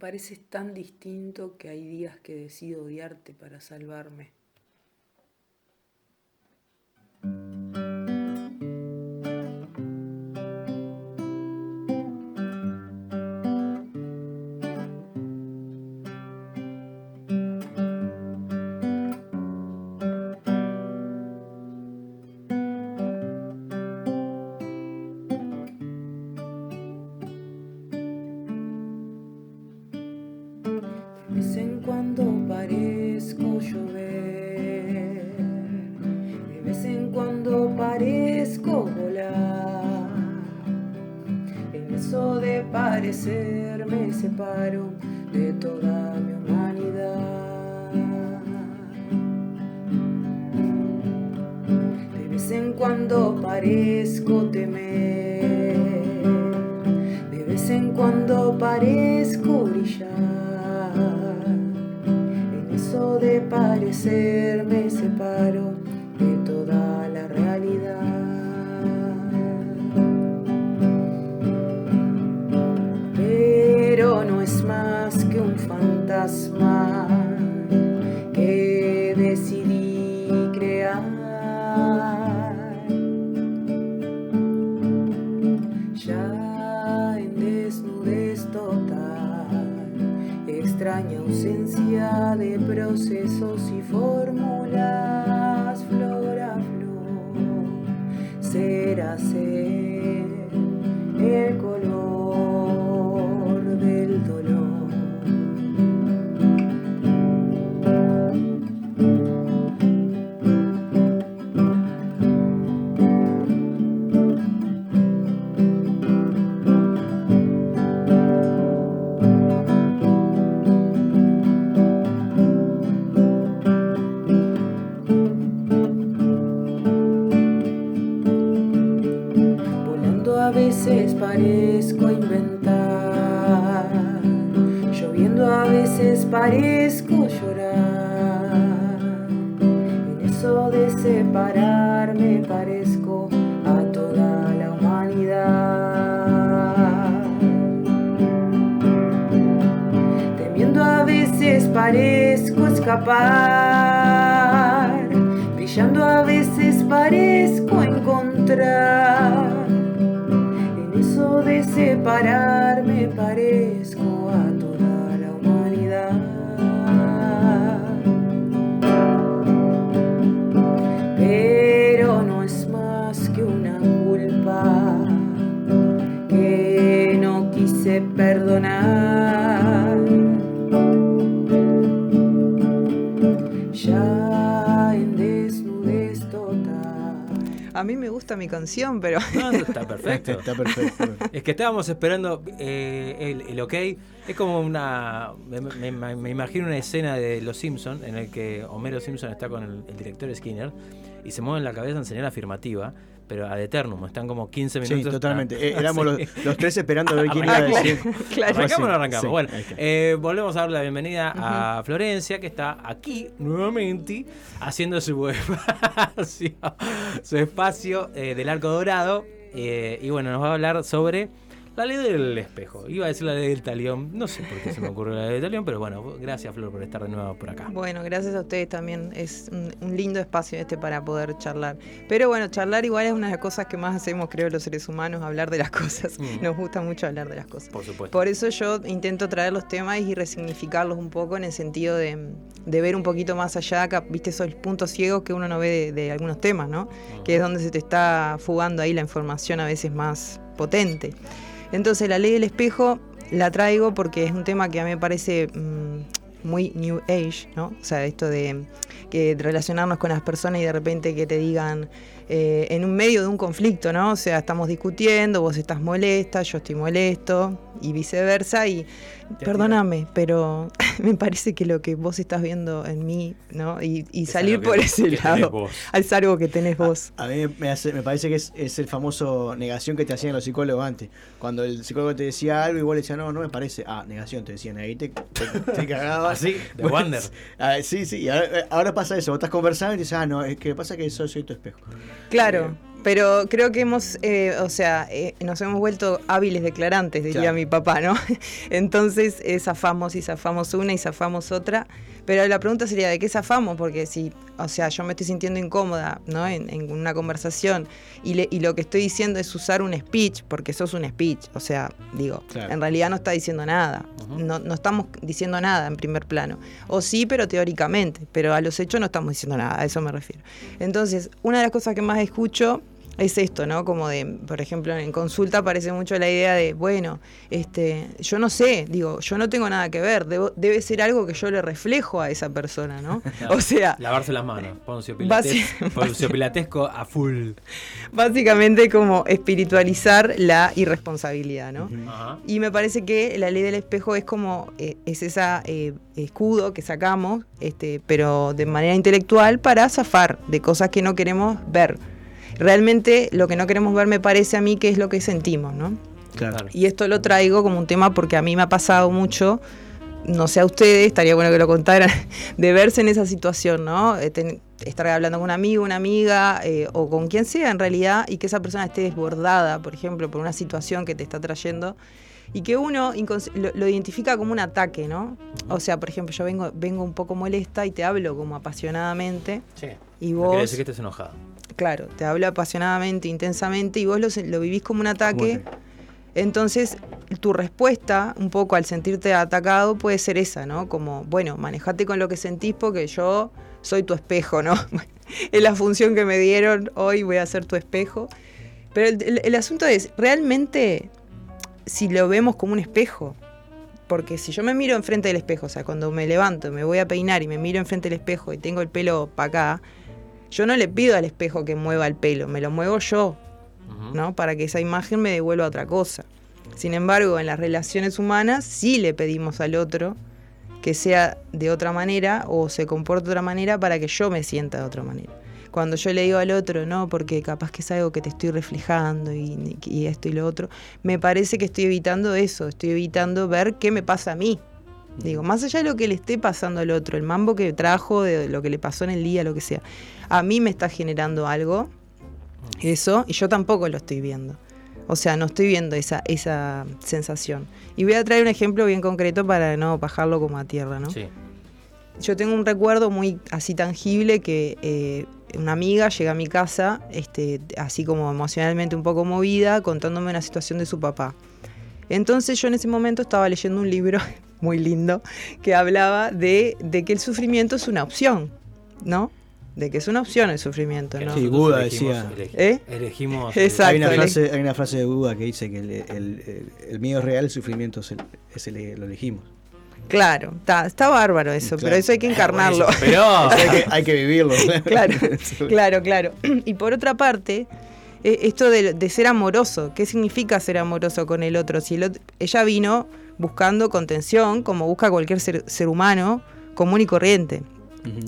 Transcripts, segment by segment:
pareces tan distinto que hay días que decido odiarte para salvarme. Parezco llorar. En eso de separarme parezco a toda la humanidad. Temiendo a veces parezco escapar. Brillando a veces parezco encontrar. En eso de separarme parezco A mí me gusta mi canción, pero. No, está perfecto. está perfecto. Es que estábamos esperando eh, el, ok. Es como una. Me, imagino una escena de Los Simpsons en el que Homero Simpson está con el, el director Skinner y se mueve en la cabeza en señal afirmativa pero ad eternum, están como 15 minutos. Sí, totalmente. Eh, éramos los, tres esperando a ver quién iba a decir. Claro. Arrancamos o no arrancamos. bueno, eh, volvemos a darle la bienvenida a Florencia, que está aquí nuevamente haciendo su espacio, su espacio eh, del arco dorado. y bueno, nos va a hablar sobre la ley del espejo. Iba a decir la ley del talión. No sé por qué se me ocurrió la ley del talión, pero bueno, gracias Flor por estar de nuevo por acá. Bueno, gracias a ustedes también. Es un, lindo espacio este para poder charlar. Pero bueno, charlar igual es una de las cosas que más hacemos, creo, los seres humanos, hablar de las cosas. Mm. Nos gusta mucho hablar de las cosas. Por supuesto. Por eso yo intento traer los temas y resignificarlos un poco en el sentido de, ver un poquito más allá, viste esos puntos ciegos que uno no ve de, algunos temas, ¿no? Que es donde se te está fugando ahí la información a veces más potente. Entonces la ley del espejo la traigo porque es un tema que a mí me parece mm, muy New Age, ¿no? O sea, esto de que relacionarnos con las personas y de repente que te digan eh, en un medio de un conflicto, ¿no? O sea, estamos discutiendo, vos estás molesta, yo estoy molesto y viceversa y perdóname, pero me parece que lo que vos estás viendo en mí, ¿no? Y, salir por ese lado, es algo que tenés vos. A, mí me, me, parece que es, el famoso negación que te hacían los psicólogos antes. Cuando el psicólogo te decía algo, igual le decía, no, no me parece. Ah, negación, te decían, ahí te, te, cagabas. Así, de Wander. Ah, sí, sí, ahora, ahora, pasa eso, vos estás conversando y dices, ah, no, es que pasa que soy, soy tu espejo. Claro. Pero creo que hemos, eh, o sea, eh, nos hemos vuelto hábiles declarantes, diría mi papá, ¿no? Entonces eh, zafamos y zafamos una y zafamos otra. Pero la pregunta sería, ¿de qué zafamos? Porque si, o sea, yo me estoy sintiendo incómoda, ¿no? En, una conversación y, y, lo que estoy diciendo es usar un speech, porque eso es un speech. O sea, digo, en realidad no está diciendo nada. no, no estamos diciendo nada en primer plano. O sí, pero teóricamente. Pero a los hechos no estamos diciendo nada, a eso me refiero. Entonces, una de las cosas que más escucho es esto, ¿no? Como de, por ejemplo, en consulta aparece mucho la idea de, bueno, este, yo no sé, digo, yo no tengo nada que ver, debe ser algo que yo le reflejo a esa persona, ¿no? o sea... Lavarse las manos, poncio, pilatesco a full. Básicamente como espiritualizar la irresponsabilidad, ¿no? Y me parece que la ley del espejo es como, eh, es esa eh, escudo que sacamos, este, pero de manera intelectual para zafar de cosas que no queremos ver realmente lo que no queremos ver me parece a mí que es lo que sentimos, ¿no? Claro. Y esto lo traigo como un tema porque a mí me ha pasado mucho, no sé a ustedes, estaría bueno que lo contaran, de verse en esa situación, ¿no? Eh, estar hablando con un amigo, una amiga eh, o con quien sea en realidad y que esa persona esté desbordada, por ejemplo, por una situación que te está trayendo y que uno lo, identifica como un ataque, ¿no? O sea, por ejemplo, yo vengo, vengo un poco molesta y te hablo como apasionadamente. Sí. Y vos. quiere decir que estés enojado. Claro, te hablo apasionadamente, intensamente y vos lo, vivís como un ataque. Entonces, tu respuesta, un poco al sentirte atacado, puede ser esa, ¿no? Como, bueno, manejate con lo que sentís porque yo soy tu espejo, ¿no? es la función que me dieron, hoy voy a ser tu espejo. Pero el, asunto es, realmente, si lo vemos como un espejo, porque si yo me miro enfrente del espejo, o sea, cuando me levanto, me voy a peinar y me miro enfrente del espejo y tengo el pelo para acá, yo no le pido al espejo que mueva el pelo, me lo muevo yo, ¿no? Para que esa imagen me devuelva otra cosa. Sin embargo, en las relaciones humanas sí le pedimos al otro que sea de otra manera o se comporte de otra manera para que yo me sienta de otra manera. Cuando yo le digo al otro, no, porque capaz que es algo que te estoy reflejando y, y esto y lo otro, me parece que estoy evitando eso, estoy evitando ver qué me pasa a mí. Digo, más allá de lo que le esté pasando al otro, el mambo que trajo, de lo que le pasó en el día, lo que sea, a mí me está generando algo, eso, y yo tampoco lo estoy viendo. O sea, no estoy viendo esa, esa sensación. Y voy a traer un ejemplo bien concreto para no bajarlo como a tierra, ¿no? Sí. Yo tengo un recuerdo muy así tangible que eh, una amiga llega a mi casa, este, así como emocionalmente un poco movida, contándome una situación de su papá. Entonces yo en ese momento estaba leyendo un libro muy lindo que hablaba de, de que el sufrimiento es una opción, ¿no? de que es una opción el sufrimiento. ¿no? Sí, Buda decía. ¿Eh? Elegimos. Exacto. Hay una, frase, hay una frase de Buda que dice que el, el, el, miedo es real, el sufrimiento es, es el, lo elegimos. Claro, está, está bárbaro eso, pero eso hay que encarnarlo. pero hay, que, vivirlo. claro, claro, claro. Y por otra parte, eh, esto de, de, ser amoroso, ¿qué significa ser amoroso con el otro? Si el ella vino buscando contención, como busca cualquier ser, ser humano común y corriente.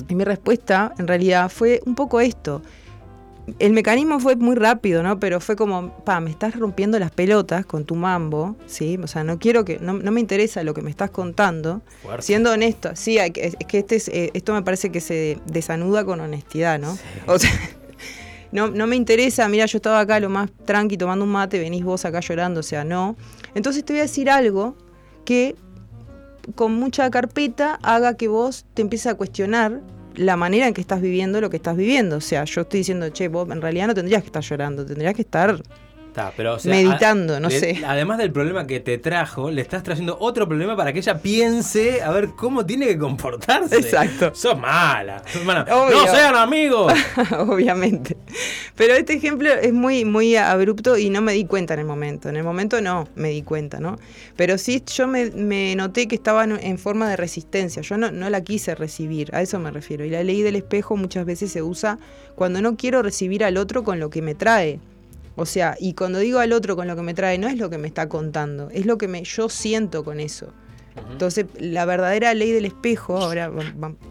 Y mi respuesta, en realidad, fue un poco esto. El mecanismo fue muy rápido, ¿no? Pero fue como, pa, me estás rompiendo las pelotas con tu mambo, ¿sí? O sea, no quiero que, no, me interesa lo que me estás contando. Siendo honesto, sí, es que este eh, esto me parece que se desanuda con honestidad, ¿no? O sea, no, no me interesa, mira, yo estaba acá lo más tranqui tomando un mate, venís vos acá llorando, o sea, no. Entonces te voy a decir algo que con mucha carpeta haga que vos te empieces a cuestionar la manera en que estás viviendo lo que estás viviendo. O sea, yo estoy diciendo, che, vos en realidad no tendrías que estar llorando, tendrías que estar meditando, no sé. Además del problema que te trajo, le estás trayendo otro problema para que ella piense a ver cómo tiene que comportarse. Exacto. Sos mala. No sean amigos. Obviamente. Pero este ejemplo es muy, muy abrupto y no me di cuenta en el momento. En el momento no me di cuenta, ¿no? Pero sí yo me, noté que estaba en forma de resistencia. Yo no, no la quise recibir, a eso me refiero. Y la ley del espejo muchas veces se usa cuando no quiero recibir al otro con lo que me trae. O sea, y cuando digo al otro con lo que me trae, no es lo que me está contando, es lo que me, yo siento con eso. Entonces, la verdadera ley del espejo, ahora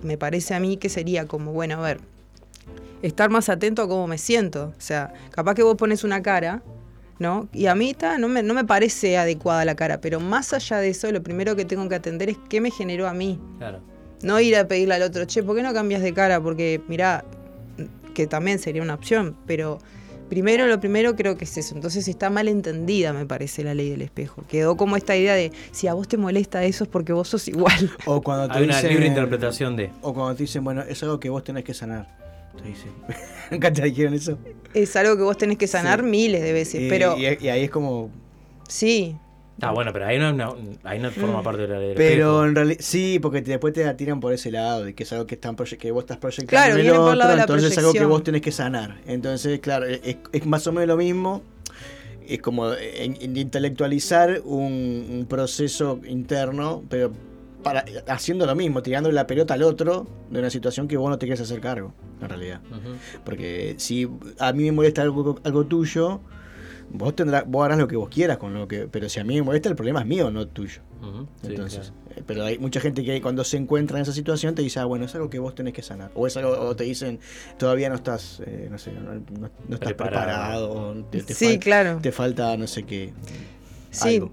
me parece a mí que sería como, bueno, a ver, estar más atento a cómo me siento. O sea, capaz que vos pones una cara, ¿no? Y a mí está, no, me, no me parece adecuada la cara, pero más allá de eso, lo primero que tengo que atender es qué me generó a mí. Claro. No ir a pedirle al otro, che, ¿por qué no cambias de cara? Porque, mirá, que también sería una opción, pero primero, lo primero creo que es eso. Entonces está mal entendida, me parece, la ley del espejo. Quedó como esta idea de si a vos te molesta eso es porque vos sos igual. O cuando te Hay una dicen- libre interpretación de. O cuando te dicen, bueno, es algo que vos tenés que sanar. Te dicen. ¿Nunca te dijeron eso? Es algo que vos tenés que sanar Sí. miles de veces. Y- pero y, y ahí es como. sí, Ah, bueno, pero ahí no, no- ahí no forma parte de la ley Pero espejo. en realidad, sí, porque te- después te la tiran por ese lado, de que es algo que, están que vos estás proyectando Claro, en el viene por el lado otro, de la entonces es algo que proyección. vos tenés que sanar. Entonces, claro, es, es más o menos lo mismo. Es como en- en intelectualizar un, un proceso interno, pero para haciendo lo mismo, tirando la pelota al otro de una situación que vos no te quieres hacer cargo, en realidad. Porque si a mí me molesta algo, algo tuyo, vos tendrás, vos harás lo que vos quieras con lo que. Pero si a mí me molesta, el problema es mío, no tuyo. Entonces, claro. eh, pero hay mucha gente que cuando se encuentra en esa situación te dice, ah, bueno, es algo que vos tenés que sanar. O es algo, o te dicen, todavía no estás, eh, no sé, no, no- no estás Preparado. preparado. o te, te sí, claro. te falta no sé qué. Sí. algo.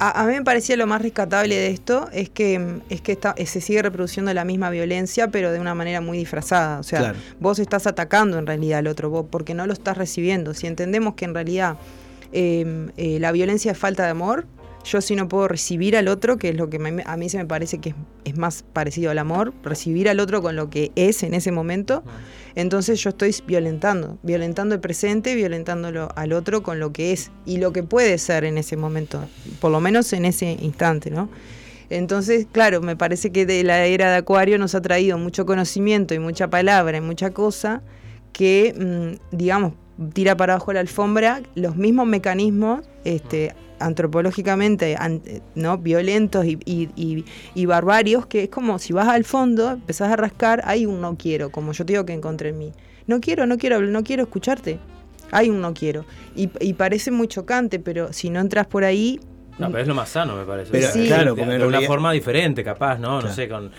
A, a mí me parecía lo más rescatable de esto es que, es que está, se sigue reproduciendo la misma violencia, pero de una manera muy disfrazada. O sea, Claro. vos estás atacando en realidad al otro, vos, porque no lo estás recibiendo. Si entendemos que en realidad eh, eh, la violencia es falta de amor, yo sí no puedo recibir al otro, que es lo que me- a mí se me parece que es, es más parecido al amor, recibir al otro con lo que es en ese momento, entonces yo estoy violentando, violentando el presente, violentándolo al otro con lo que es y lo que puede ser en ese momento, por lo menos en ese instante, ¿no? Entonces, claro, me parece que de la era de Acuario nos ha traído mucho conocimiento y mucha palabra y mucha cosa que, mm, digamos, tira para abajo la alfombra los mismos mecanismos este, antropológicamente an- no violentos y, y- y- y barbarios que es como si vas al fondo, empezás a rascar, hay un no quiero, como yo te digo que encontré en mí. No quiero, no quiero, no quiero escucharte. Hay un no quiero. Y, y parece muy chocante, pero si no entras por ahí, No, pero es lo más sano, me parece. Pero, claro, de, una forma diferente, capaz, ¿no? No sé, con.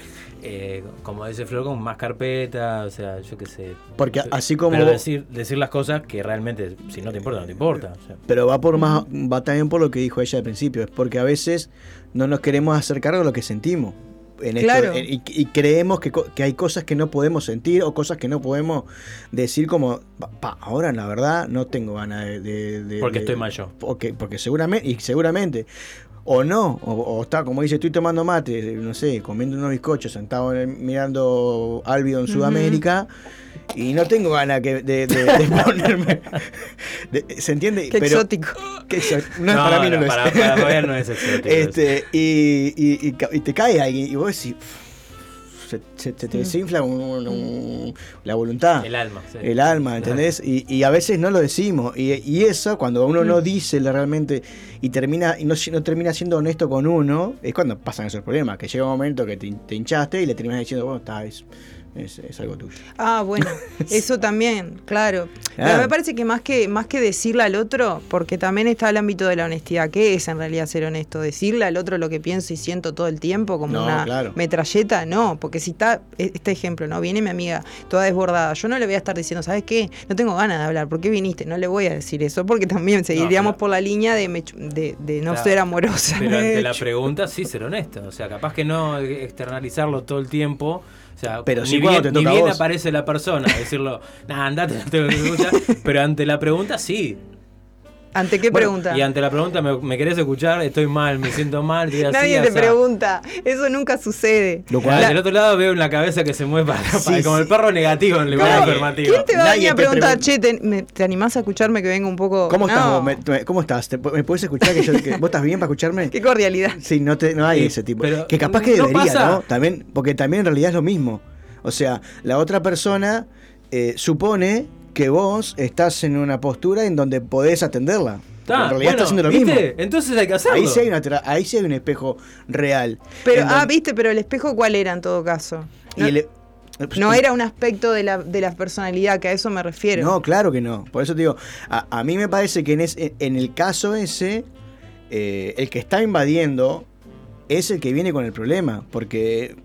Eh, como dice Flor, con más carpeta, o sea, yo qué sé. Porque así como Pero decir, decir las cosas que realmente, si no te importa, no te importa. o sea. Pero va por más, va también por lo que dijo ella al principio, es porque a veces no nos queremos hacer cargo de lo que sentimos. En esto, Claro. en- y, y creemos que, hay cosas que no podemos sentir o cosas que no podemos decir como, "Pa, pa, ahora la verdad no tengo ganas de... de- de- Porque de- estoy mal yo. Porque, porque seguramente, y seguramente, o no, o, o está como dice, estoy tomando mate, no sé, comiendo unos bizcochos, sentado en el- mirando Albion en Ujú. Sudamérica, y no tengo ganas que- de, de- de ponerme... de- ¿Se entiende? qué Pero- exótico. que eso- no, para mí no, lo para, es. para Fabián no es exótico. este, y, y, y ca- y te cae alguien y vos decís, se, se- se te desinfla un- un- un- la voluntad. El alma. sí. El alma, ¿entendés? Y, y a veces no lo decimos. Y, y eso, cuando uno Mm. no dice la- realmente y termina y no, termina siendo honesto con uno, es cuando pasan esos problemas. Que llega un momento que te, te hinchaste y le terminas diciendo, bueno, está, es, es, es algo tuyo. Ah, bueno, eso también, claro. Pero me parece que más que más que decirle al otro, porque también está el ámbito de la honestidad. ¿Qué es en realidad ser honesto? Decirle al otro lo que pienso y siento todo el tiempo como No, una claro. metralleta, no, porque si está e- este ejemplo, no viene mi amiga toda desbordada, yo no le voy a estar diciendo, ¿sabes qué? No tengo ganas de hablar, ¿por qué viniste? No le voy a decir eso, porque también seguiríamos claro. por la línea de, me de, de no Claro. ser amorosa. Pero ante la pregunta, sí ser honesto. O sea, capaz que no externalizarlo todo el tiempo. O sea, Pero sí bien, te ni toca bien vos. aparece la persona, decirlo, nah, andate, no tengo que escuchar. Pero ante la pregunta, sí. ¿Ante qué Bueno, pregunta? Y ante la pregunta, ¿me, me querés escuchar? Estoy mal, me siento mal. te digo así, Nadie te pregunta, eso nunca sucede. Lo cual- Del otro lado veo una cabeza que se mueve para, Sí, para- como sí. el perro negativo en el lugar Nadie- afirmativo. ¿Quién te va a Nadie venir a te preguntar, pregun- che, te, me- ¿te animás a escucharme que venga un poco... ¿Cómo estás vos? Me- me- ¿Cómo estás? ¿Te- ¿Me puedes escuchar? Que yo, que- ¿Vos estás bien para escucharme? Qué cordialidad. Sí, no, te, no hay Sí, ese tipo. pero Que capaz que no debería, pasa. ¿no? También, porque también en realidad es lo mismo. O sea, la otra persona eh, supone que vos estás en una postura en donde podés atenderla. En realidad bueno, está haciendo lo ¿viste? mismo. Entonces hay que hacerlo. Ahí sí, hay una ahí sí hay un espejo real. Pero, ah, donde- viste, pero el espejo, ¿cuál era en todo caso? y No, el- no era un aspecto de la, de la personalidad, que a eso me refiero. No, claro que no. Por eso te digo, a, a mí me parece que en, es- en el caso ese, eh, el que está invadiendo es el que viene con el problema. Porque,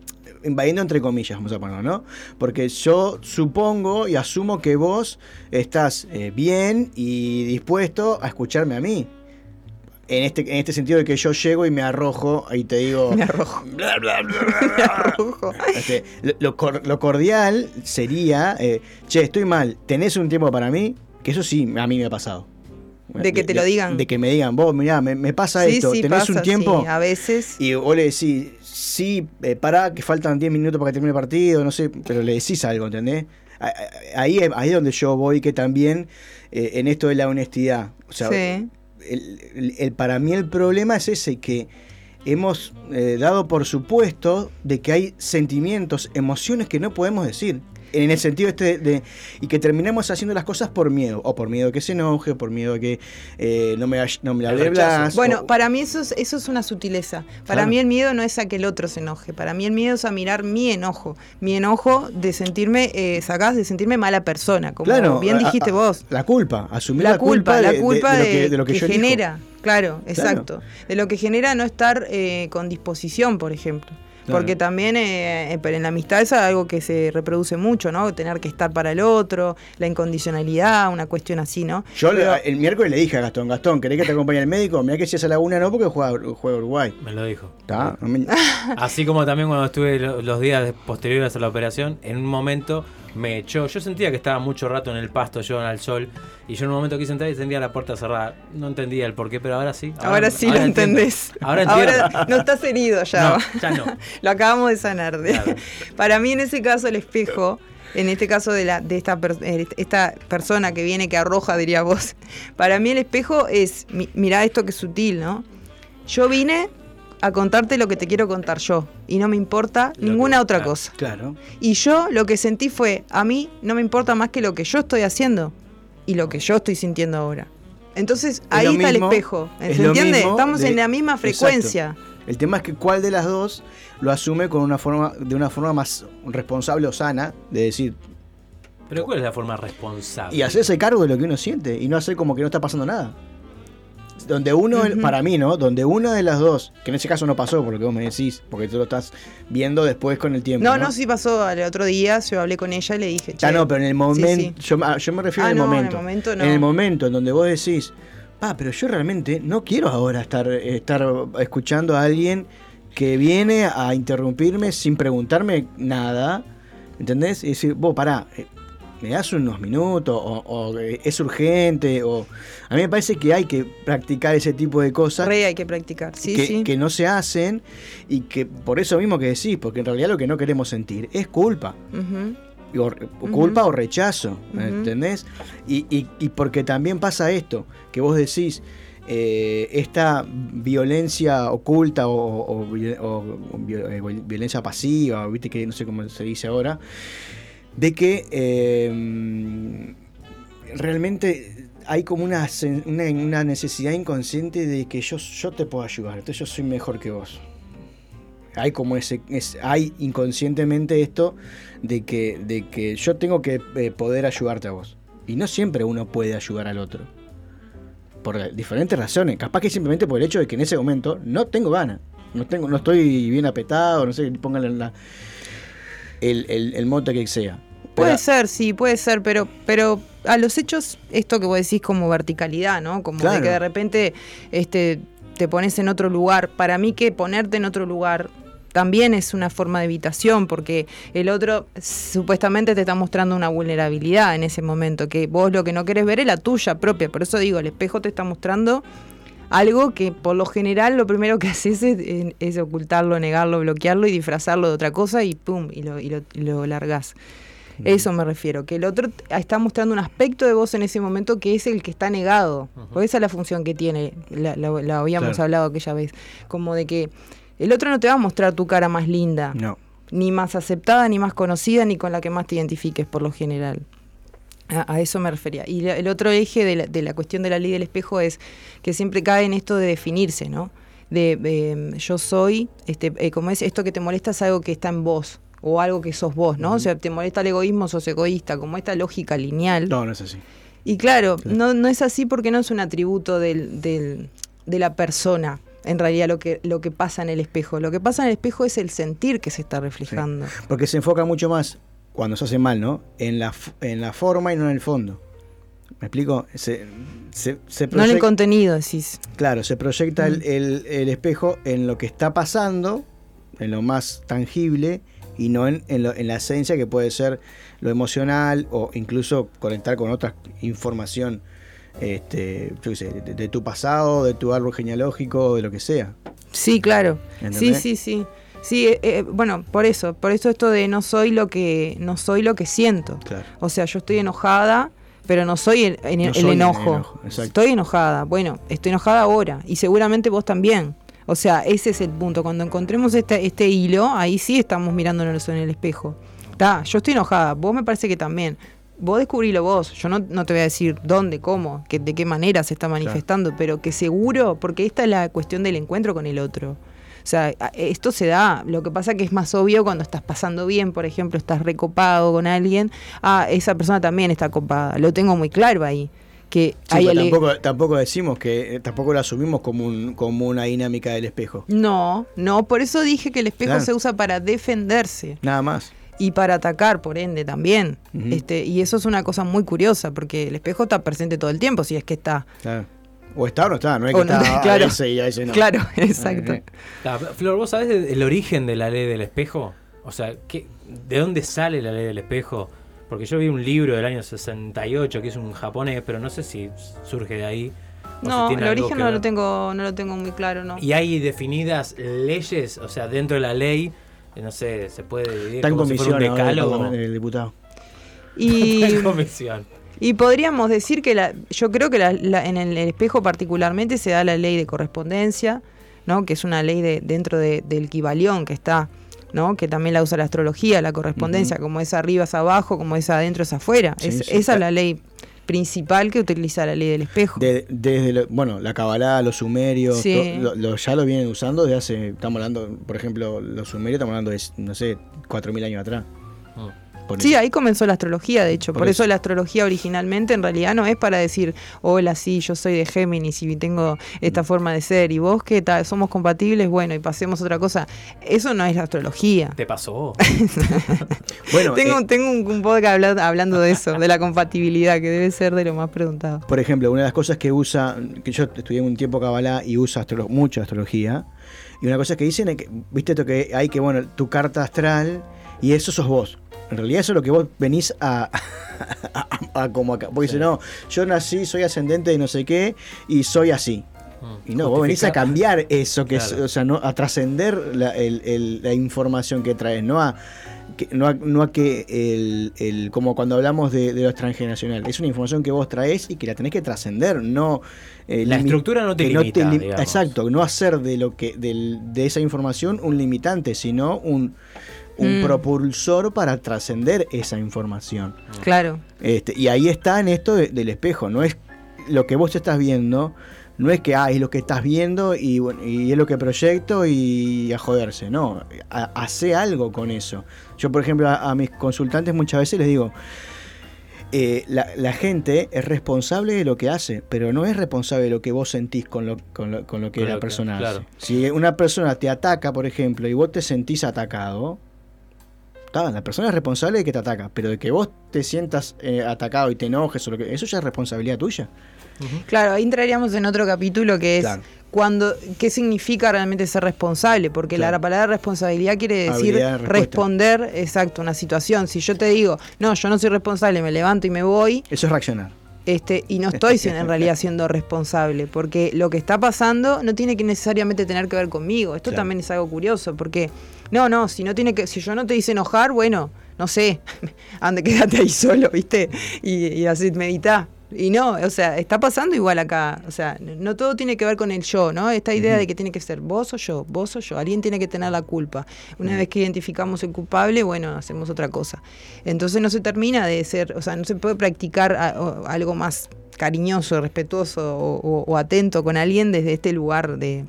invadiendo entre comillas, vamos a ponerlo, ¿no? Porque yo supongo y asumo que vos estás eh, bien y dispuesto a escucharme a mí. En este, en este sentido de que yo llego y me arrojo y te digo... Me arrojo. Bla, bla, bla, Me arrojo. Este, lo, lo cordial sería, eh, che, estoy mal, ¿tenés un tiempo para mí? Que eso sí, a mí me ha pasado. De que te lo digan. De que me digan, vos, mirá, me, pasa esto, tenés un tiempo. a veces. Y vos le decís, sí, eh, pará, que faltan 10 minutos para que termine el partido, no sé, pero le decís algo, ¿entendés? Ahí, ahí es donde yo voy, que también eh, en esto de la honestidad. O sea, el, para mí el problema es ese, que hemos eh, dado por supuesto de que hay sentimientos, emociones que no podemos decir en el sentido este de, y que terminamos haciendo las cosas por miedo, o por miedo que se enoje, o por miedo de que eh, no me no me hable Bueno, para mí eso es, eso es una sutileza. Para mí el miedo no es a que el otro se enoje. Para mí el miedo es a mirar mi enojo. Mi enojo de sentirme, eh, sacás de sentirme mala persona, como bien dijiste vos. La culpa, asumir la, culpa, la culpa de, lo que, genera. Claro, exacto. De lo que genera no estar eh, con disposición, por ejemplo. Porque también eh, eh en la amistad es algo que se reproduce mucho, ¿no? Tener que estar para el otro, la incondicionalidad, una cuestión así, ¿no? Yo el miércoles le dije a Gastón, Gastón, ¿querés que te acompañe al médico? Mirá que si es a la una no, porque juega, juega Uruguay. Me lo dijo. Así como también cuando estuve los días posteriores a la operación, en un momento me echó. Yo sentía que estaba mucho rato en el pasto, yo al sol, y yo en un momento quise entrar y sentía la puerta cerrada. No entendía el porqué, pero ahora sí. Ahora, sí lo entendés. Ahora entiendo. no estás herido ya. ya no. lo acabamos de sanar. Para mí, en ese caso, el espejo. En este caso de, la, de esta, eh, esta persona que viene, que arroja, diría vos. Para mí el espejo es, mirá esto que es sutil, ¿no? Yo vine a contarte lo que te quiero contar yo y no me importa ninguna otra cosa. Claro. Y yo lo que sentí fue, a mí no me importa más que lo que yo estoy haciendo y lo que yo estoy sintiendo ahora. Entonces ahí está el espejo. ¿Se entiende? Estamos en la misma frecuencia. El tema es que cuál de las dos lo asume con una forma, de una forma más responsable o sana, de decir. Pero ¿cuál es la forma responsable? Y hacerse cargo de lo que uno siente y no hacer como que no está pasando nada donde uno, para mí, ¿no? Donde una de las dos, que en ese caso no pasó por lo que vos me decís, porque tú lo estás viendo después con el tiempo. No, no, sí pasó el otro día, yo hablé con ella y le dije, che, Ah, no, pero en el momento, Yo, ah, yo, me refiero ah, al momento. En el momento no. En el momento en donde vos decís, ah, pero yo realmente no quiero ahora estar, estar escuchando a alguien que viene a interrumpirme sin preguntarme nada. ¿Entendés? Y decir, vos, pará, eh, me das unos minutos o, es urgente o a mí me parece que hay que practicar ese tipo de cosas Re hay que practicar sí que, sí. que no se hacen y que por eso mismo que decís porque en realidad lo que no queremos sentir es culpa. Culpa o rechazo ¿entendés? Y, y, porque también pasa esto que vos decís eh, esta violencia oculta o, o, violencia pasiva, viste que no sé cómo se dice ahora, de que em, realmente hay como una, una, necesidad inconsciente de que yo, yo te puedo ayudar, entonces yo soy mejor que vos. Hay como ese, hay inconscientemente esto de que, de que yo tengo que eh, poder ayudarte a vos. Y no siempre uno puede ayudar al otro. Por diferentes razones. Capaz que simplemente por el hecho de que en ese momento no tengo ganas. No, tengo, no estoy bien apetado, no sé, pónganle el, el, el mote que sea. Puede ser, sí, puede ser, pero, pero a los hechos, esto que vos decís como verticalidad, ¿no? Como de que de repente este, te pones en otro lugar. Para mí que ponerte en otro lugar también es una forma de evitación, porque el otro supuestamente te está mostrando una vulnerabilidad en ese momento, que vos lo que no querés ver es la tuya propia. Por eso digo, el espejo te está mostrando algo que por lo general lo primero que haces es, ocultarlo, negarlo, bloquearlo y disfrazarlo de otra cosa y pum, y lo, y lo, y lo largás. Eso me refiero, que el otro está mostrando un aspecto de vos en ese momento que es el que está negado. Porque esa es la función que tiene, la, habíamos hablado aquella vez, como de que el otro no te va a mostrar tu cara más linda. Ni más aceptada, ni más conocida, ni con la que más te identifiques por lo general. A, eso me refería. Y el otro eje de la, cuestión de la ley del espejo es que siempre cae en esto de definirse, ¿no? De em, yo soy, este, eh, como es esto que te molesta es algo que está en vos, o algo que sos vos, ¿no? O sea, te molesta el egoísmo, sos egoísta, como esta lógica lineal. No, no es así. Y claro, no, no es así porque no es un atributo del, del, de la persona, en realidad lo que, lo que pasa en el espejo. Lo que pasa en el espejo es el sentir que se está reflejando. Porque se enfoca mucho más, cuando se hace mal, ¿no? En la, en la forma y no en el fondo. ¿Me explico? Se, se, no en el contenido, decís. Claro, se proyecta el, el, el, espejo en lo que está pasando en lo más tangible y no en, la esencia que puede ser lo emocional o incluso conectar con otra información este, de, tu pasado, de tu árbol genealógico, de lo que sea. Sí, claro. Sí, sí, sí. Sí, eh, eh, bueno, por eso, por eso esto de no soy lo que no soy lo que siento. O sea, yo estoy enojada, pero no soy el, enojo. estoy enojada. Bueno, estoy enojada ahora y seguramente vos también. O sea, ese es el punto. Cuando encontremos este, este hilo, ahí sí estamos mirándonos en el espejo. Está, yo estoy enojada, vos me parece que también. Vos descubrilo vos, yo no, te voy a decir dónde, cómo, que, de qué manera se está manifestando, pero que seguro, porque esta es la cuestión del encuentro con el otro. O sea, esto se da, lo que pasa que es más obvio cuando estás pasando bien, por ejemplo, estás recopado con alguien, ah, esa persona también está copada, lo tengo muy claro ahí que tampoco, tampoco decimos que eh, tampoco lo asumimos como un, como una dinámica del espejo. No, no, por eso dije que el espejo se usa para defenderse. Nada más. Y para atacar, por ende, también. este, y eso es una cosa muy curiosa, porque el espejo está presente todo el tiempo, si es que está. O está o no está, no es que está claro, a ese y a ese no. Claro, exacto. Flor, ¿vos sabés el origen de la ley del espejo? O sea, ¿qué, ¿de dónde sale la ley del espejo? Porque yo vi un libro del año 68 que es un japonés, pero no sé si surge de ahí. No, el origen no lo, tengo, no lo tengo muy claro, ¿no? Y hay definidas leyes, o sea, dentro de la ley, eh, no sé, se puede dividir Está en comisión, el diputado. Y, Está en comisión. Y podríamos decir que la, yo creo que en el espejo particularmente se da la ley de correspondencia, ¿no? que es una ley de, dentro del Kibalión que está ¿no? que también la usa la astrología, la correspondencia, como es arriba es abajo, como es adentro es afuera. esa es la ley principal que utiliza la ley del espejo. desde, bueno, la Kabbalah, los sumerios, ya lo vienen usando desde hace, estamos hablando, por ejemplo, los sumerios, estamos hablando de, no sé, 4.000 años atrás. Ah. Sí, ahí comenzó la astrología, de hecho. Por, eso. la astrología originalmente en realidad no es para decir, hola, sí, yo soy de Géminis y tengo esta mm. forma de ser y vos qué tal, somos compatibles, bueno, y pasemos otra cosa. Eso no es la astrología. ¿Te pasó? bueno, tengo, eh, tengo un, podcast hablando de eso, de la compatibilidad, que debe ser de lo más preguntado. Por ejemplo, una de las cosas que usa, que yo estudié un tiempo Kabbalah y uso mucho astrología, y una cosa que dicen es que, viste, esto que hay que, bueno, tu carta astral y eso sos vos. En realidad eso es lo que vos venís a, a, como acá. Porque dice, no, yo nací, soy ascendente de no sé qué y soy así. Mm. Y no, vos venís a cambiar eso, que es, o sea, no, a trascender la, la, información que traes, no a, que, no a, no a que el, el, como cuando hablamos de, de, lo transgeneracional, es una información que vos traes y que la tenés que trascender, no eh, la estructura no te limita, exacto, no hacer de lo que de esa información un limitante, sino un un mm. propulsor para trascender esa información. Claro. Este, y ahí está en esto del espejo, no es lo que vos estás viendo, no es que ah, es lo que estás viendo y, bueno, y es lo que proyecto y a joderse, no, hace algo con eso. Yo, por ejemplo, a, mis consultantes muchas veces les digo, eh, la, gente es responsable de lo que hace, pero no es responsable de lo que vos sentís con lo, con lo, que la persona hace. Si una persona te ataca, por ejemplo, y vos te sentís atacado, la persona es responsable de que te ataca, pero de que vos te sientas eh, atacado y te enojes o lo que eso ya es responsabilidad tuya. Claro, ahí entraríamos en otro capítulo que es cuando qué significa realmente ser responsable, porque la palabra responsabilidad quiere decir responder exacto una situación. Si yo te digo, "No, yo no soy responsable, me levanto y me voy", eso es reaccionar. Este, y no estoy en realidad siendo responsable, porque lo que está pasando no tiene que necesariamente tener que ver conmigo. Esto también es algo curioso, porque no, no, si no tiene que, si yo no te hice enojar, bueno, no sé, ande quédate ahí solo, ¿viste? Y, y así medita. Y no, o sea, está pasando igual acá. O sea, no todo tiene que ver con el yo, ¿no? Esta idea de que tiene que ser vos o yo, vos o yo. Alguien tiene que tener la culpa. Una vez que identificamos el culpable, bueno, hacemos otra cosa. Entonces no se termina de ser, o sea, no se puede practicar algo más cariñoso, respetuoso o, atento con alguien desde este lugar de...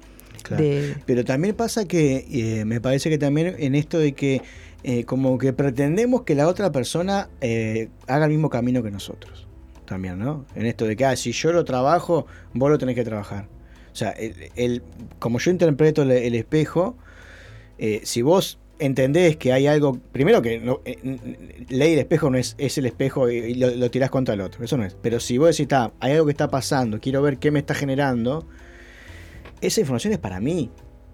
Pero también pasa que eh, me parece que también en esto de que eh, como que pretendemos que la otra persona eh, haga el mismo camino que nosotros también, ¿no? En esto de que, ah, si yo lo trabajo, vos lo tenés que trabajar. O sea, el, como yo interpreto el, espejo, eh, si vos entendés que hay algo, primero que no, eh, ley del espejo no es, es el espejo y, lo, tirás contra el otro, eso no es. Pero si vos decís, está, hay algo que está pasando, quiero ver qué me está generando, esa información es para mí.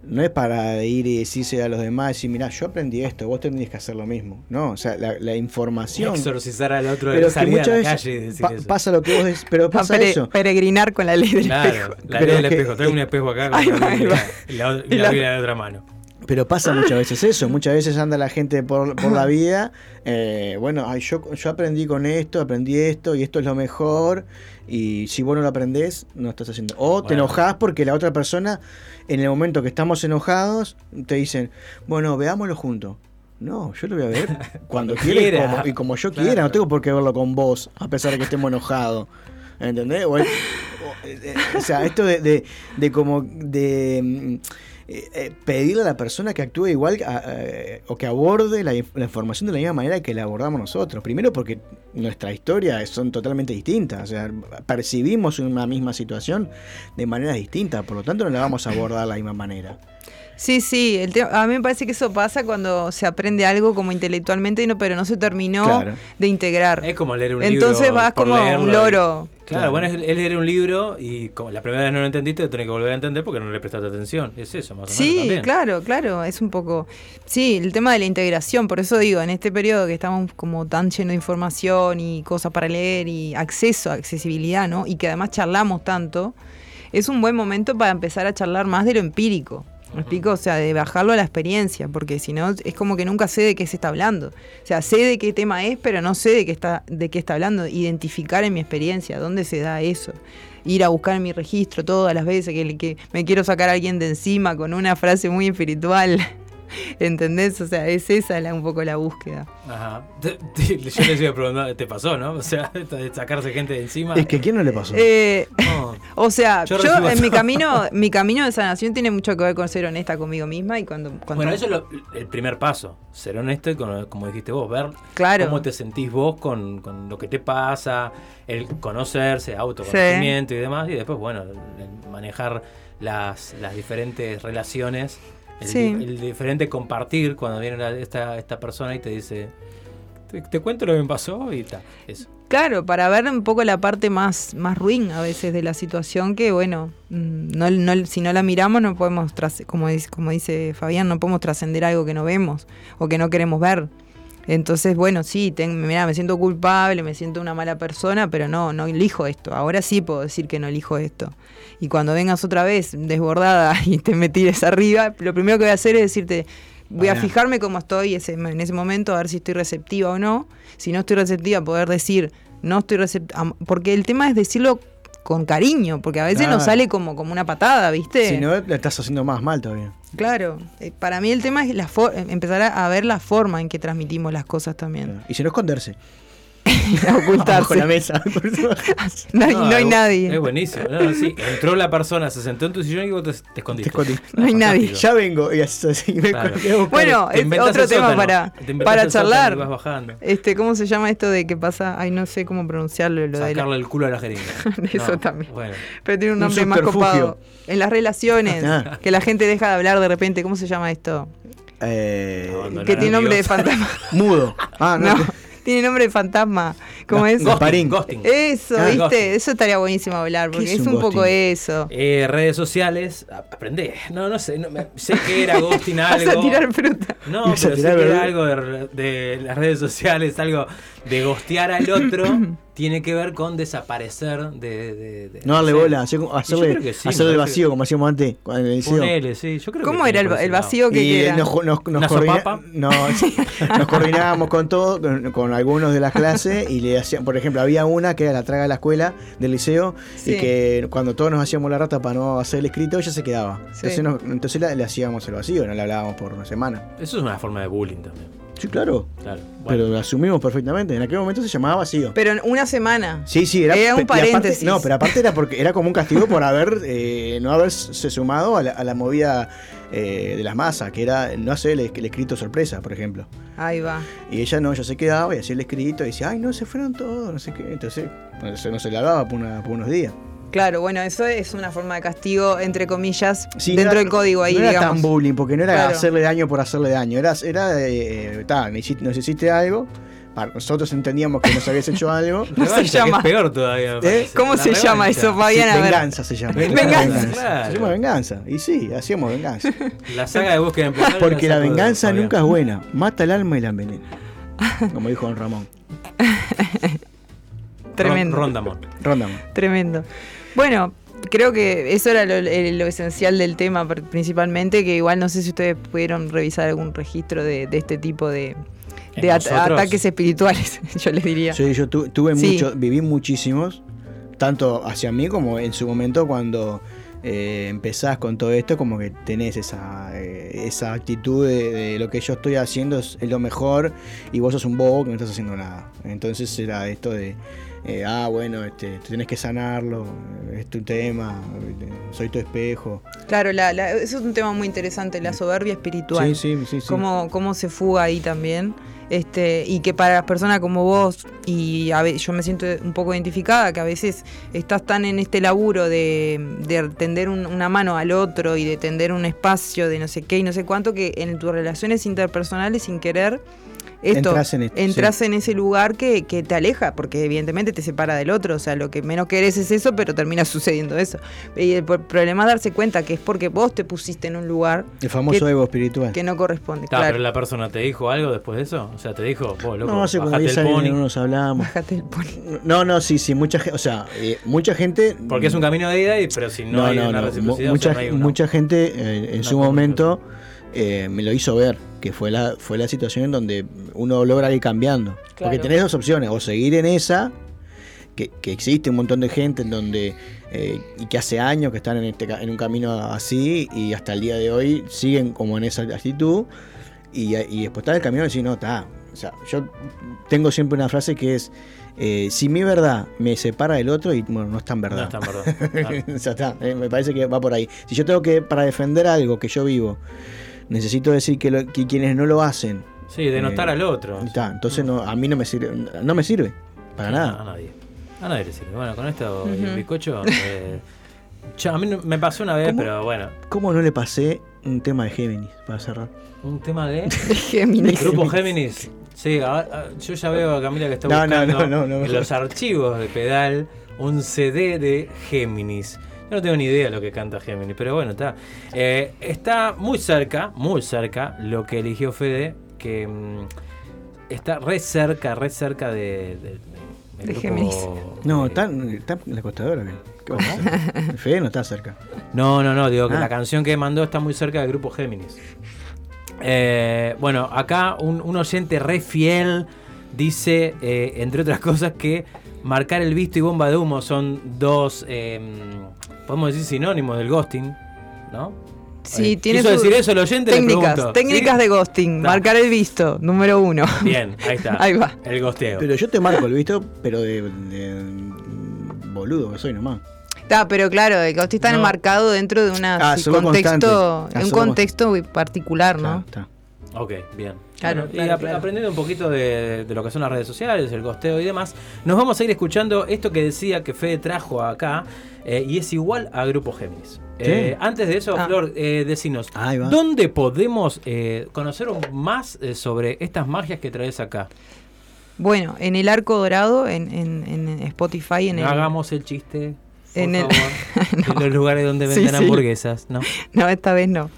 No es para ir y decirse a los demás, decir, mira, yo aprendí esto, vos tendrías que hacer lo mismo. No, o sea, la, información. Exorcizar al otro de salir a la calle y decir eso. Pasa lo que vos decís, pero pasa eso. Peregrinar con la ley del espejo. La ley del espejo. Traigo un espejo acá con la, la, la, de otra mano. Pero pasa muchas veces eso, muchas veces anda la gente por, por la vida, eh, bueno, ay, yo, yo aprendí con esto, aprendí esto y esto es lo mejor, y si vos no lo aprendés, no estás haciendo. O te enojás porque la otra persona, en el momento que estamos enojados, te dicen, bueno, veámoslo juntos. No, yo lo voy a ver cuando quiera y como, yo quiera, no tengo por qué verlo con vos, a pesar de que estemos enojados. ¿Entendés? O, eh, sea, esto de, de, de como de eh, eh, pedirle a la persona que actúe igual eh, o que aborde la, información de la misma manera que la abordamos nosotros. Primero porque nuestra historia son totalmente distintas, o sea, percibimos una misma situación de manera distinta, por lo tanto no la vamos a abordar de la misma manera. Sí, sí, el a mí me parece que eso pasa cuando se aprende algo como intelectualmente, pero no se terminó de integrar. Es como leer un libro. Entonces vas como un loro. Claro, bueno, es, leer un libro y como la primera vez no lo entendiste, lo tenés que volver a entender porque no le prestaste atención. Es eso, más o menos. Sí, claro, claro, es un poco. Sí, el tema de la integración, por eso digo, en este periodo que estamos como tan lleno de información y cosas para leer y acceso, accesibilidad, ¿no? Y que además charlamos tanto, es un buen momento para empezar a charlar más de lo empírico. ¿Me explico? O sea, de bajarlo a la experiencia, porque si no, es como que nunca sé de qué se está hablando. O sea, sé de qué tema es, pero no sé de qué está, de qué está hablando. Identificar en mi experiencia dónde se da eso. Ir a buscar mi registro todas las veces que, que me quiero sacar a alguien de encima con una frase muy espiritual. ¿Entendés? O sea, es esa la, un poco la búsqueda. Ajá. yo les iba a preguntar, ¿te pasó, no? O sea, sacarse gente de encima. Es que ¿quién no le pasó? Eh, O sea, yo, en mi camino, mi camino de sanación tiene mucho que ver con ser honesta conmigo misma y cuando... bueno, eso es el primer paso, ser honesto y como dijiste vos, ver claro. cómo te sentís vos con, con, lo que te pasa, el conocerse, autoconocimiento y demás, y después, bueno, manejar las, las diferentes relaciones el, diferente compartir cuando viene esta, esta persona y te dice, te, cuento lo que me pasó y tal. Eso. Claro, para ver un poco la parte más, más ruin a veces de la situación que, bueno, mm, no, no, si no la miramos no podemos, como dice, como dice Fabián, no podemos trascender algo que no vemos o que no queremos ver. Entonces, bueno, sí, mira, me siento culpable, me siento una mala persona, pero no, no elijo esto. Ahora sí puedo decir que no elijo esto. Y cuando vengas otra vez desbordada y te me tires arriba, lo primero que voy a hacer es decirte, voy a fijarme cómo estoy en ese momento, a ver si estoy receptiva o no. Si no estoy receptiva, poder decir, no estoy receptiva. Porque el tema es decirlo con cariño, porque a veces nos sale como, como una patada, ¿viste? Si no, le estás haciendo más mal todavía. Claro, eh, para mí el tema es la empezar a, ver la forma en que transmitimos las cosas también. Y si no esconderse. ocultarse. la mesa. no, hay, no, hay nadie. Es buenísimo. No, sí. Entró la persona, se sentó en tu sillón y vos te, escondiste. Te escondiste. No hay nadie. Ya vengo. Y así, Bueno, es otro tema para, para charlar. Este, ¿Cómo se llama esto de que pasa? Ay, no sé cómo pronunciarlo. Lo Sacarle el culo a la jeringa. Eso también. Pero tiene un nombre más copado. En las relaciones, ah. que la gente deja de hablar de repente. ¿Cómo se llama esto? Eh, que tiene nombre de fantasma. Mudo. Ah, no. Tiene nombre de fantasma. ¿Cómo es? Ghosting, Eso, ah, ¿viste? Eso estaría buenísimo hablar, porque es un, poco eso. Eh, redes sociales, aprendé. No, no sé. No, sé que era ghosting algo. Vas a tirar fruta. No, pero sé que era algo de, de, las redes sociales, algo de ghostear al otro. tiene que ver con desaparecer de... no darle bola, hacerle, hacerle el vacío como hacíamos antes con el liceo. sí, yo creo ¿Cómo era el, vacío que era? Nos, nos, nos, nos coordinábamos con todo, con, algunos de las clases y le hacían, por ejemplo, había una que era la traga de la escuela del liceo y que cuando todos nos hacíamos la rata para no hacer el escrito, ella se quedaba. Entonces, le, le hacíamos el vacío, no le hablábamos por una semana. Eso es una forma de bullying también. Sí, claro. Pero lo asumimos perfectamente. En aquel momento se llamaba vacío. Pero en una semana. Sí, sí, era, un paréntesis. no, pero aparte era porque era como un castigo por haber eh, no haberse sumado a la, movida eh, de las masas, que era no hacer el, escrito sorpresa, por ejemplo. Ahí va. Y ella no, ella se quedaba y hacía el escrito y decía, ay, no, se fueron todos, no sé qué. Entonces, no se la daba por unos días. Claro, bueno, eso es una forma de castigo, entre comillas, dentro del código ahí, no era tan bullying, porque no era hacerle daño por hacerle daño. Era, era eh, nos hiciste algo, nosotros entendíamos que nos habías hecho algo. ¿Cómo se llama? Es peor todavía. ¿Eh? ¿Cómo se llama eso, Fabián? venganza se llama. Venganza. Se llama venganza. Y sí, hacíamos venganza. La saga de búsqueda en Porque la venganza nunca es buena. Mata el alma y la envenena. Como dijo don Ramón. Tremendo. Rondamón. Rondamón. Tremendo. Bueno, creo que eso era lo, esencial del tema principalmente, que igual no sé si ustedes pudieron revisar algún registro de, este tipo de, ataques espirituales, yo les diría. Sí, yo tuve mucho, viví muchísimos, tanto hacia mí como en su momento cuando eh, empezás con todo esto, como que tenés esa, eh, esa actitud de, lo que yo estoy haciendo es, lo mejor y vos sos un bobo que no estás haciendo nada. Entonces era esto de eh, ah, bueno, este, tenés que sanarlo, es tu tema, soy tu espejo. Claro, la, eso es un tema muy interesante, la soberbia espiritual. Sí, sí, sí. sí. Cómo, cómo se fuga ahí también. Este, y que para las personas como vos, y a yo me siento un poco identificada, que a veces estás tan en este laburo de, de tender una mano al otro y de tender un espacio de no sé qué y no sé cuánto, que en tus relaciones interpersonales sin querer esto, entras en, ese lugar que, te aleja, porque evidentemente te separa del otro, o sea, lo que menos querés es eso, pero termina sucediendo eso. Y el problema es darse cuenta que es porque vos te pusiste en un lugar... El famoso ego espiritual. Que no corresponde. Claro, pero la persona te dijo algo después de eso, o sea, te dijo, vos, loco, no, hace como 10 años no nos hablábamos. Bájate el pony. No, no, sí, sí, mucha gente, o sea, eh, mucha gente... Porque es un camino de ida, pero si no, hay una reciprocidad... Mucha, mucha gente eh, en su momento eh, me lo hizo ver que fue la, fue la situación en donde uno logra ir cambiando. Porque tenés dos opciones, o seguir en esa, que, existe un montón de gente en donde, eh, y que hace años que están en, este, en un camino así, y hasta el día de hoy siguen como en esa actitud, y, y después está el camino y decir, no, está. O sea, yo tengo siempre una frase que es, eh, si mi verdad me separa del otro, y bueno, no es tan verdad. No es tan verdad. está, eh, me parece que va por ahí. Si yo tengo que, para defender algo que yo vivo, necesito decir que, quienes no lo hacen. Sí, denotar eh, al otro. entonces no, a mí no me sirve, no me sirve, para nada. A nadie. A nadie le sirve. Bueno, con esto, el bizcocho. Eh, a mí me pasó una vez, pero bueno. ¿Cómo no le pasé un tema de Géminis para cerrar? ¿Un tema de? Géminis. Grupo Géminis. Sí, yo ya veo a Camila que está buscando en los archivos de pedal un CD de Géminis no tengo ni idea de lo que canta Gemini, pero bueno, está. Eh, está muy cerca, muy cerca, lo que eligió Fede, que mm, está re cerca, re cerca de. de, Géminis. No, está, está en la costadora. Fede no está cerca. No, no, no, digo que ah. la canción que mandó está muy cerca del grupo Géminis. Eh, bueno, acá un, oyente re fiel dice, eh, entre otras cosas, que marcar el visto y bomba de humo son dos em, podemos decir sinónimos del ghosting, ¿no? Sí, tiene Quiso decir eso el oyente técnicas, técnicas de ghosting, marcar el visto, número uno. Bien, ahí está. ahí va. El ghosteo. Pero yo te marco el visto, pero de, boludo que soy nomás. Está, pero claro, el ghosting está enmarcado dentro de una ah, contexto, un contexto muy particular, ¿no? está. Ok, bien. Claro, y aprendiendo un poquito de, lo que son las redes sociales, el costeo y demás, nos vamos a ir escuchando esto que decía que Fede trajo acá, eh, y es igual a Grupo Géminis. Eh, antes de eso, ah. Flor, eh, decinos, ¿dónde podemos eh, conocer más sobre estas magias que traes acá? Bueno, en el Arco Dorado, en, Spotify. En Hagamos el chiste. En, en los lugares donde venden hamburguesas, ¿no? No, esta vez no.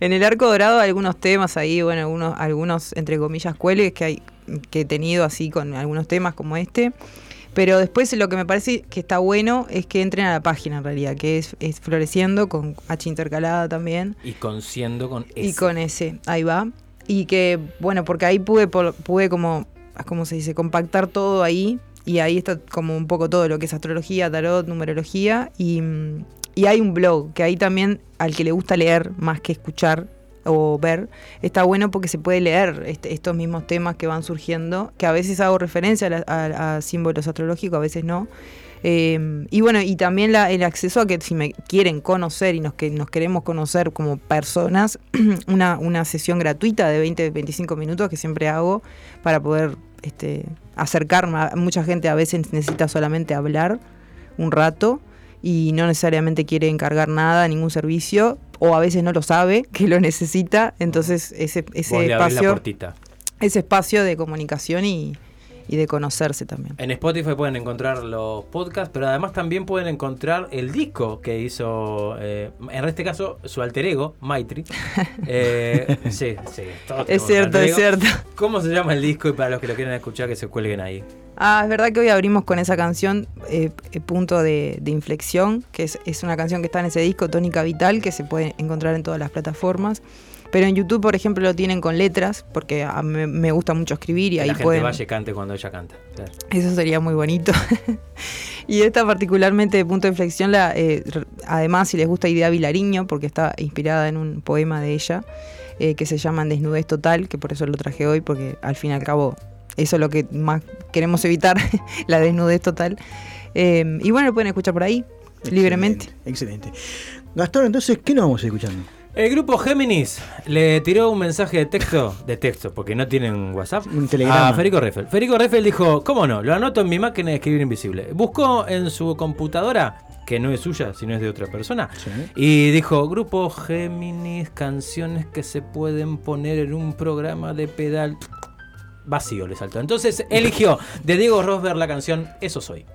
En el Arco Dorado algunos temas ahí, bueno, algunos, algunos entre comillas, cuelgues que hay que he tenido así con algunos temas como este. Pero después lo que me parece que está bueno es que entren a la página en realidad, que es, Floreciendo con H intercalada también. Y con Siendo con S. Y con S, ahí va. Y que, bueno, porque ahí pude, pude como, ¿cómo se dice? Compactar todo ahí. Y ahí está como un poco todo lo que es astrología, tarot, numerología. Y, y hay un blog que ahí también al que le gusta leer más que escuchar o ver, está bueno porque se puede leer estos mismos temas que van surgiendo, que a veces hago referencia a, símbolos astrológicos, a veces no. Em, y bueno, y también el acceso a que si me quieren conocer y nos, que nos queremos conocer como personas, una, una sesión gratuita de 20-25 minutos que siempre hago para poder este, acercarme. A, mucha gente a veces necesita solamente hablar un rato y no necesariamente quiere encargar nada, ningún servicio, o a veces no lo sabe que lo necesita, entonces ese, ese espacio ese espacio de comunicación y, y de conocerse también. En Spotify pueden encontrar los podcasts, pero además también pueden encontrar el disco que hizo, eh, en este caso, su alter ego, Maitri. Eh, sí, sí. Es cierto, es cierto. ¿Cómo se llama el disco? Y para los que lo quieran escuchar, que se cuelguen ahí. Ah, es verdad que hoy abrimos con esa canción, eh, Punto de, Inflexión, que es, es, una canción que está en ese disco, Tónica Vital, que se puede encontrar en todas las plataformas. Pero en YouTube, por ejemplo, lo tienen con letras, porque a mí me gusta mucho escribir y ahí la gente pueden... vaya cante cuando ella canta. Eso sería muy bonito. y esta particularmente de punto de inflexión, la, eh, además, si les gusta Idea Vilariño, porque está inspirada en un poema de ella, eh, que se llama Desnudez Total, que por eso lo traje hoy, porque al fin y al cabo eso es lo que más queremos evitar, la desnudez total. Eh, y bueno, lo pueden escuchar por ahí, libremente. Excelente. Gastón, entonces, ¿qué nos vamos a ir escuchando? El grupo Géminis le tiró un mensaje de texto, de texto, porque no tienen WhatsApp, un telegrama. a Federico Reffel. Federico Reffel dijo, ¿cómo no? Lo anoto en mi máquina de escribir invisible. Buscó en su computadora, que no es suya, sino es de otra persona, y dijo, grupo Géminis, canciones que se pueden poner en un programa de pedal vacío, le saltó. Entonces eligió de Diego Rosberg la canción Eso Soy.